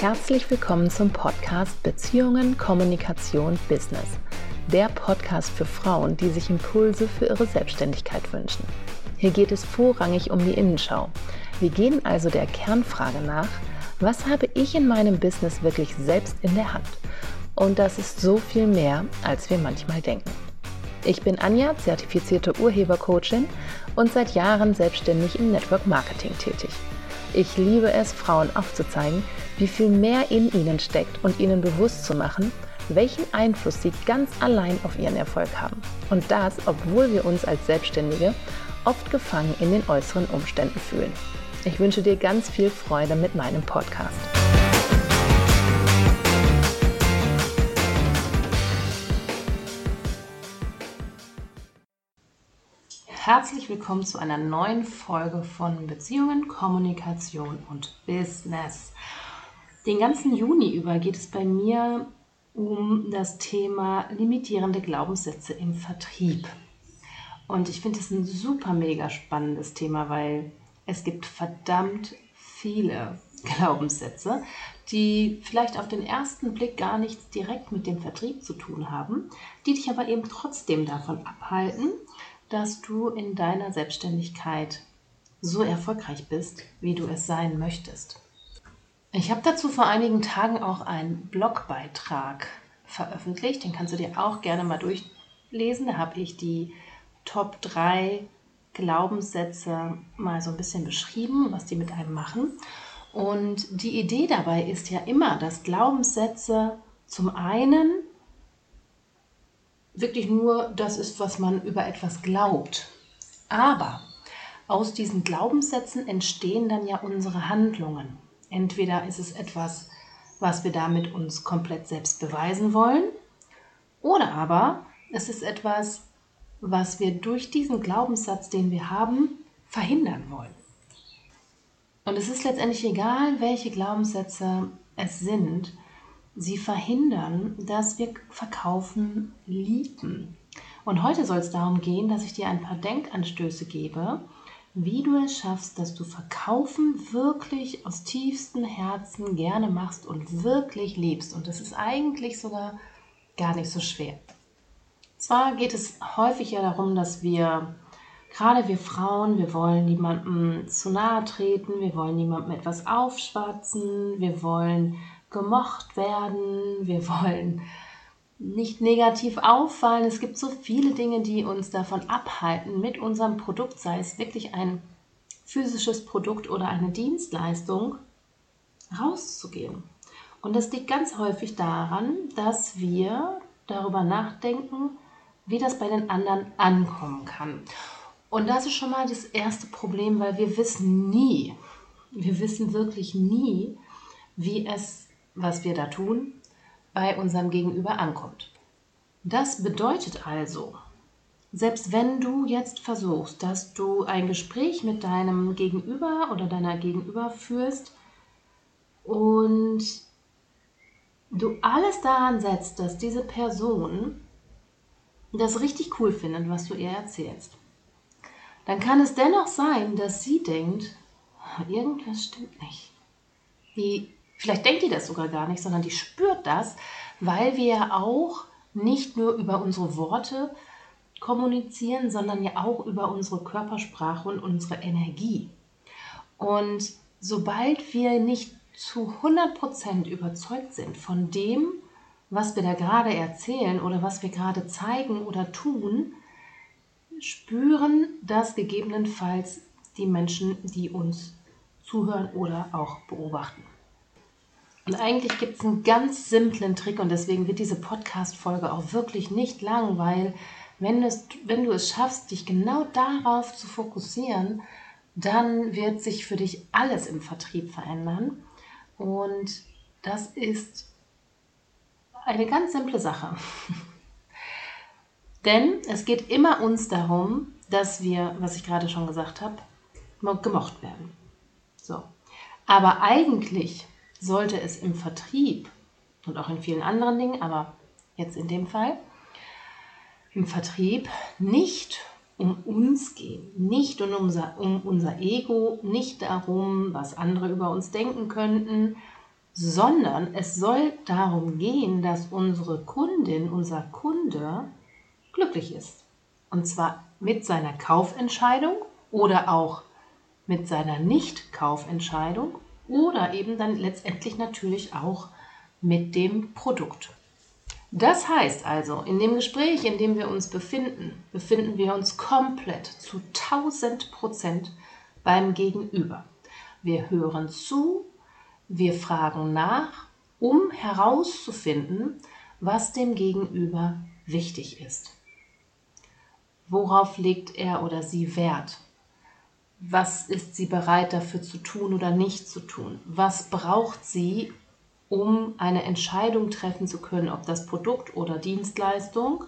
Herzlich willkommen zum Podcast Beziehungen, Kommunikation, Business. Der Podcast für Frauen, die sich Impulse für ihre Selbstständigkeit wünschen. Hier geht es vorrangig um die Innenschau. Wir gehen also der Kernfrage nach, was habe ich in meinem Business wirklich selbst in der Hand? Und das ist so viel mehr, als wir manchmal denken. Ich bin Anja, zertifizierte Urhebercoachin und seit Jahren selbstständig im Network Marketing tätig. Ich liebe es, Frauen aufzuzeigen, wie viel mehr in ihnen steckt und ihnen bewusst zu machen, welchen Einfluss sie ganz allein auf ihren Erfolg haben. Und das, obwohl wir uns als Selbstständige oft gefangen in den äußeren Umständen fühlen. Ich wünsche dir ganz viel Freude mit meinem Podcast. Herzlich willkommen zu einer neuen Folge von Beziehungen, Kommunikation und Business. Den ganzen Juni über geht es bei mir um das Thema limitierende Glaubenssätze im Vertrieb. Und ich finde es ein super mega spannendes Thema, weil es gibt verdammt viele Glaubenssätze, die vielleicht auf den ersten Blick gar nichts direkt mit dem Vertrieb zu tun haben, die dich aber eben trotzdem davon abhalten, dass du in deiner Selbstständigkeit so erfolgreich bist, wie du es sein möchtest. Ich habe dazu vor einigen Tagen auch einen Blogbeitrag veröffentlicht, den kannst du dir auch gerne mal durchlesen. Da habe ich die Top 3 Glaubenssätze mal so ein bisschen beschrieben, was die mit einem machen. Und die Idee dabei ist ja immer, dass Glaubenssätze zum einen wirklich nur das ist, was man über etwas glaubt. Aber aus diesen Glaubenssätzen entstehen dann ja unsere Handlungen. Entweder ist es etwas, was wir damit uns komplett selbst beweisen wollen, oder aber es ist etwas, was wir durch diesen Glaubenssatz, den wir haben, verhindern wollen. Und es ist letztendlich egal, welche Glaubenssätze es sind, sie verhindern, dass wir verkaufen lieben. Und heute soll es darum gehen, dass ich dir ein paar Denkanstöße gebe, wie du es schaffst, dass du Verkaufen wirklich aus tiefstem Herzen gerne machst und wirklich liebst. Und das ist eigentlich sogar gar nicht so schwer. Zwar geht es häufig ja darum, dass wir, gerade wir Frauen, wir wollen niemandem zu nahe treten, wir wollen niemandem etwas aufschwatzen, wir wollen gemocht werden, wir wollen nicht negativ auffallen. Es gibt so viele Dinge, die uns davon abhalten, mit unserem Produkt, sei es wirklich ein physisches Produkt oder eine Dienstleistung, rauszugehen. Und das liegt ganz häufig daran, dass wir darüber nachdenken, wie das bei den anderen ankommen kann. Und das ist schon mal das erste Problem, weil wir wissen nie, wir wissen wirklich nie, wie es, was wir da tun, bei unserem Gegenüber ankommt. Das bedeutet also, selbst wenn du jetzt versuchst, dass du ein Gespräch mit deinem Gegenüber oder deiner Gegenüber führst und du alles daran setzt, dass diese Person das richtig cool findet, was du ihr erzählst, dann kann es dennoch sein, dass sie denkt, irgendwas stimmt nicht. Die, vielleicht denkt die das sogar gar nicht, sondern die spürt das, weil wir ja auch nicht nur über unsere Worte kommunizieren, sondern ja auch über unsere Körpersprache und unsere Energie. Und sobald wir nicht zu 100% überzeugt sind von dem, was wir da gerade erzählen oder was wir gerade zeigen oder tun, spüren das gegebenenfalls die Menschen, die uns zuhören oder auch beobachten. Und eigentlich gibt es einen ganz simplen Trick und deswegen wird diese Podcast-Folge auch wirklich nicht lang, weil wenn, es, wenn du es schaffst, dich genau darauf zu fokussieren, dann wird sich für dich alles im Vertrieb verändern. Und das ist eine ganz simple Sache. Denn es geht immer uns darum, dass wir, was ich gerade schon gesagt habe, gemocht werden. So. Aber eigentlich sollte es im Vertrieb und auch in vielen anderen Dingen, aber jetzt in dem Fall, im Vertrieb nicht um uns gehen, nicht um unser, um unser Ego, nicht darum, was andere über uns denken könnten, sondern es soll darum gehen, dass unsere Kundin, unser Kunde glücklich ist. Und zwar mit seiner Kaufentscheidung oder auch mit seiner Nicht-Kaufentscheidung oder eben dann letztendlich natürlich auch mit dem Produkt. Das heißt also, in dem Gespräch, in dem wir uns befinden, befinden wir uns komplett zu 1000 Prozent beim Gegenüber. Wir hören zu, wir fragen nach, um herauszufinden, was dem Gegenüber wichtig ist. Worauf legt er oder sie Wert? Was ist sie bereit dafür zu tun oder nicht zu tun? Was braucht sie, um eine Entscheidung treffen zu können, ob das Produkt oder Dienstleistung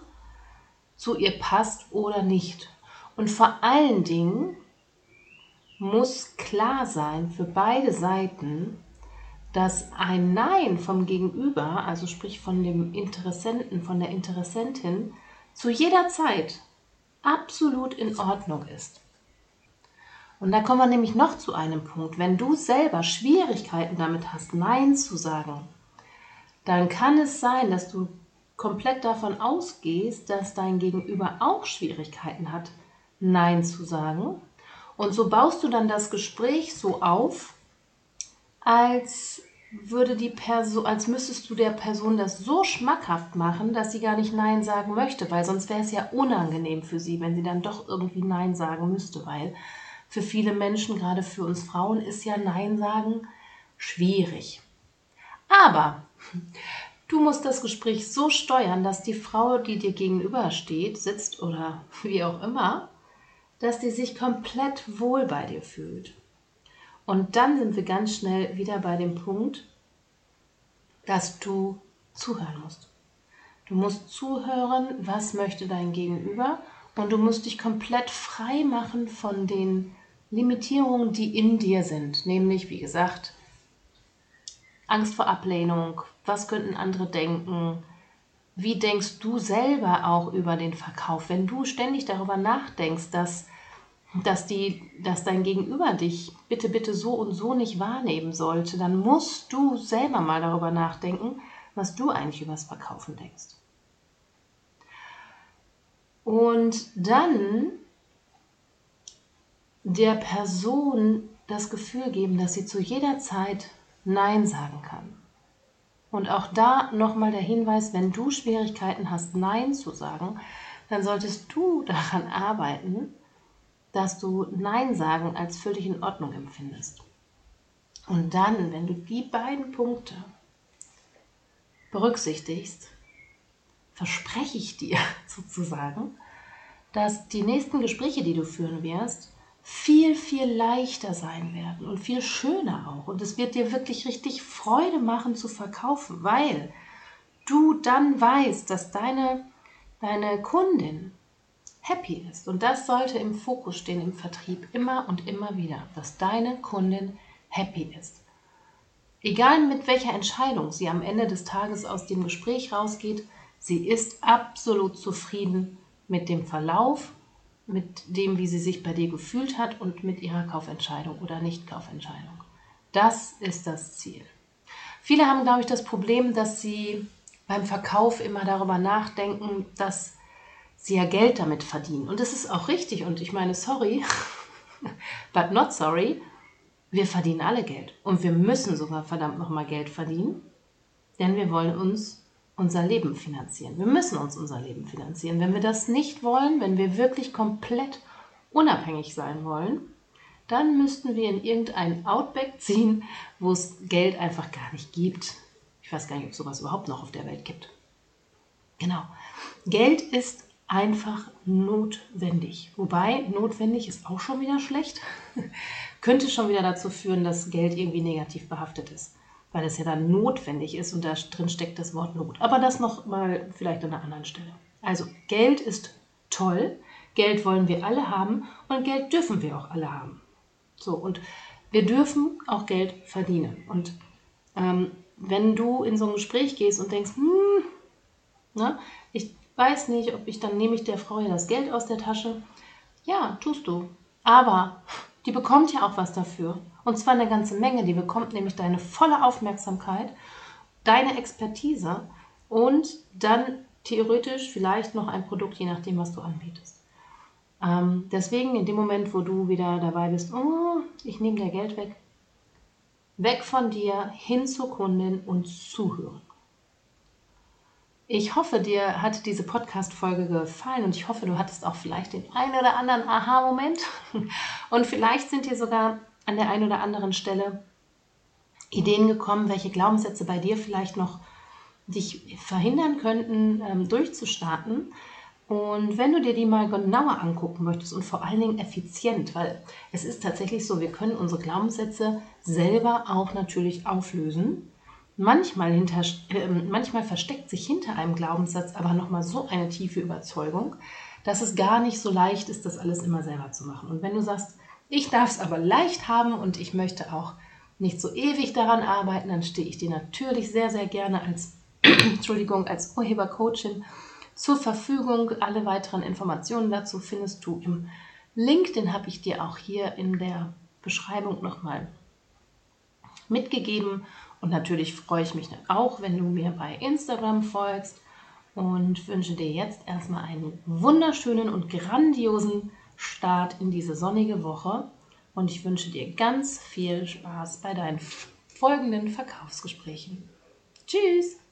zu ihr passt oder nicht. Und vor allen Dingen muss klar sein für beide Seiten, dass ein Nein vom Gegenüber, also sprich von dem Interessenten, von der Interessentin, zu jeder Zeit absolut in Ordnung ist. Und da kommen wir nämlich noch zu einem Punkt. Wenn du selber Schwierigkeiten damit hast, Nein zu sagen, dann kann es sein, dass du komplett davon ausgehst, dass dein Gegenüber auch Schwierigkeiten hat, Nein zu sagen. Und so baust du dann das Gespräch so auf, als würde die Person, als müsstest du der Person das so schmackhaft machen, dass sie gar nicht Nein sagen möchte, weil sonst wäre es ja unangenehm für sie, wenn sie dann doch irgendwie Nein sagen müsste, weil für viele Menschen, gerade für uns Frauen, ist ja Nein sagen schwierig. Aber du musst das Gespräch so steuern, dass die Frau, die dir gegenübersteht, sitzt oder wie auch immer, dass die sich komplett wohl bei dir fühlt. Und dann sind wir ganz schnell wieder bei dem Punkt, dass du zuhören musst. Du musst zuhören, was möchte dein Gegenüber und du musst dich komplett frei machen von den Limitierungen, die in dir sind, nämlich wie gesagt, Angst vor Ablehnung, was könnten andere denken, wie denkst du selber auch über den Verkauf, wenn du ständig darüber nachdenkst, dass, dass, die, dass dein Gegenüber dich bitte, bitte so und so nicht wahrnehmen sollte, dann musst du selber mal darüber nachdenken, was du eigentlich über das Verkaufen denkst. Und dann der Person das Gefühl geben, dass sie zu jeder Zeit Nein sagen kann. Und auch da nochmal der Hinweis, wenn du Schwierigkeiten hast, Nein zu sagen, dann solltest du daran arbeiten, dass du Nein sagen als völlig in Ordnung empfindest. Und dann, wenn du die beiden Punkte berücksichtigst, verspreche ich dir sozusagen, dass die nächsten Gespräche, die du führen wirst, viel, viel leichter sein werden und viel schöner auch. Und es wird dir wirklich richtig Freude machen zu verkaufen, weil du dann weißt, dass deine, deine Kundin happy ist. Und das sollte im Fokus stehen im Vertrieb immer und immer wieder, dass deine Kundin happy ist. Egal mit welcher Entscheidung sie am Ende des Tages aus dem Gespräch rausgeht, sie ist absolut zufrieden mit dem Verlauf mit dem, wie sie sich bei dir gefühlt hat und mit ihrer Kaufentscheidung oder Nicht-Kaufentscheidung. Das ist das Ziel. Viele haben, glaube ich, das Problem, dass sie beim Verkauf immer darüber nachdenken, dass sie ja Geld damit verdienen. Und das ist auch richtig. Und ich meine, sorry, but not sorry, wir verdienen alle Geld. Und wir müssen sogar verdammt nochmal Geld verdienen, denn wir wollen uns unser Leben finanzieren. Wir müssen uns unser Leben finanzieren. Wenn wir das nicht wollen, wenn wir wirklich komplett unabhängig sein wollen, dann müssten wir in irgendein Outback ziehen, wo es Geld einfach gar nicht gibt. Ich weiß gar nicht, ob sowas überhaupt noch auf der Welt gibt. Genau. Geld ist einfach notwendig. Wobei notwendig ist auch schon wieder schlecht. Könnte schon wieder dazu führen, dass Geld irgendwie negativ behaftet ist weil es ja dann notwendig ist und da drin steckt das Wort Not. Aber das noch mal vielleicht an einer anderen Stelle. Also Geld ist toll, Geld wollen wir alle haben und Geld dürfen wir auch alle haben. So, und wir dürfen auch Geld verdienen. Und ähm, wenn du in so ein Gespräch gehst und denkst, hm, ne, ich weiß nicht, ob ich dann nehme ich der Frau ja das Geld aus der Tasche. Ja, tust du. Aber die bekommt ja auch was dafür. Und zwar eine ganze Menge. Die bekommt nämlich deine volle Aufmerksamkeit, deine Expertise und dann theoretisch vielleicht noch ein Produkt, je nachdem, was du anbietest. Ähm, deswegen in dem Moment, wo du wieder dabei bist, oh, ich nehme dir Geld weg, weg von dir hin zur Kundin und zuhören. Ich hoffe, dir hat diese Podcast-Folge gefallen und ich hoffe, du hattest auch vielleicht den einen oder anderen Aha-Moment. Und vielleicht sind dir sogar an der einen oder anderen Stelle Ideen gekommen, welche Glaubenssätze bei dir vielleicht noch dich verhindern könnten, ähm, durchzustarten. Und wenn du dir die mal genauer angucken möchtest und vor allen Dingen effizient, weil es ist tatsächlich so, wir können unsere Glaubenssätze selber auch natürlich auflösen. Manchmal, hinter, äh, manchmal versteckt sich hinter einem Glaubenssatz aber nochmal so eine tiefe Überzeugung, dass es gar nicht so leicht ist, das alles immer selber zu machen. Und wenn du sagst, ich darf es aber leicht haben und ich möchte auch nicht so ewig daran arbeiten, dann stehe ich dir natürlich sehr, sehr gerne als, Entschuldigung, als Urhebercoachin zur Verfügung. Alle weiteren Informationen dazu findest du im Link, den habe ich dir auch hier in der Beschreibung nochmal mitgegeben. Und natürlich freue ich mich auch, wenn du mir bei Instagram folgst und wünsche dir jetzt erstmal einen wunderschönen und grandiosen Start in diese sonnige Woche. Und ich wünsche dir ganz viel Spaß bei deinen folgenden Verkaufsgesprächen. Tschüss!